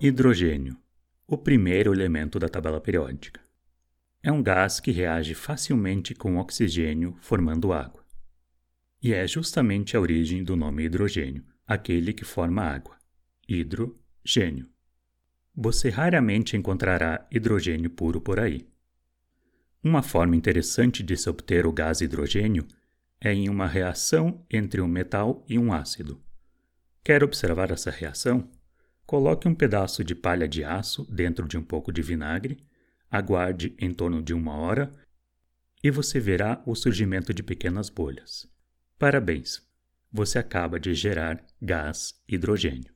Hidrogênio, o primeiro elemento da tabela periódica. É um gás que reage facilmente com oxigênio, formando água. E é justamente a origem do nome hidrogênio, aquele que forma água. Hidrogênio. Você raramente encontrará hidrogênio puro por aí. Uma forma interessante de se obter o gás hidrogênio é em uma reação entre um metal e um ácido. Quer observar essa reação? Coloque um pedaço de palha de aço dentro de um pouco de vinagre, aguarde em torno de uma hora e você verá o surgimento de pequenas bolhas. Parabéns! Você acaba de gerar gás hidrogênio.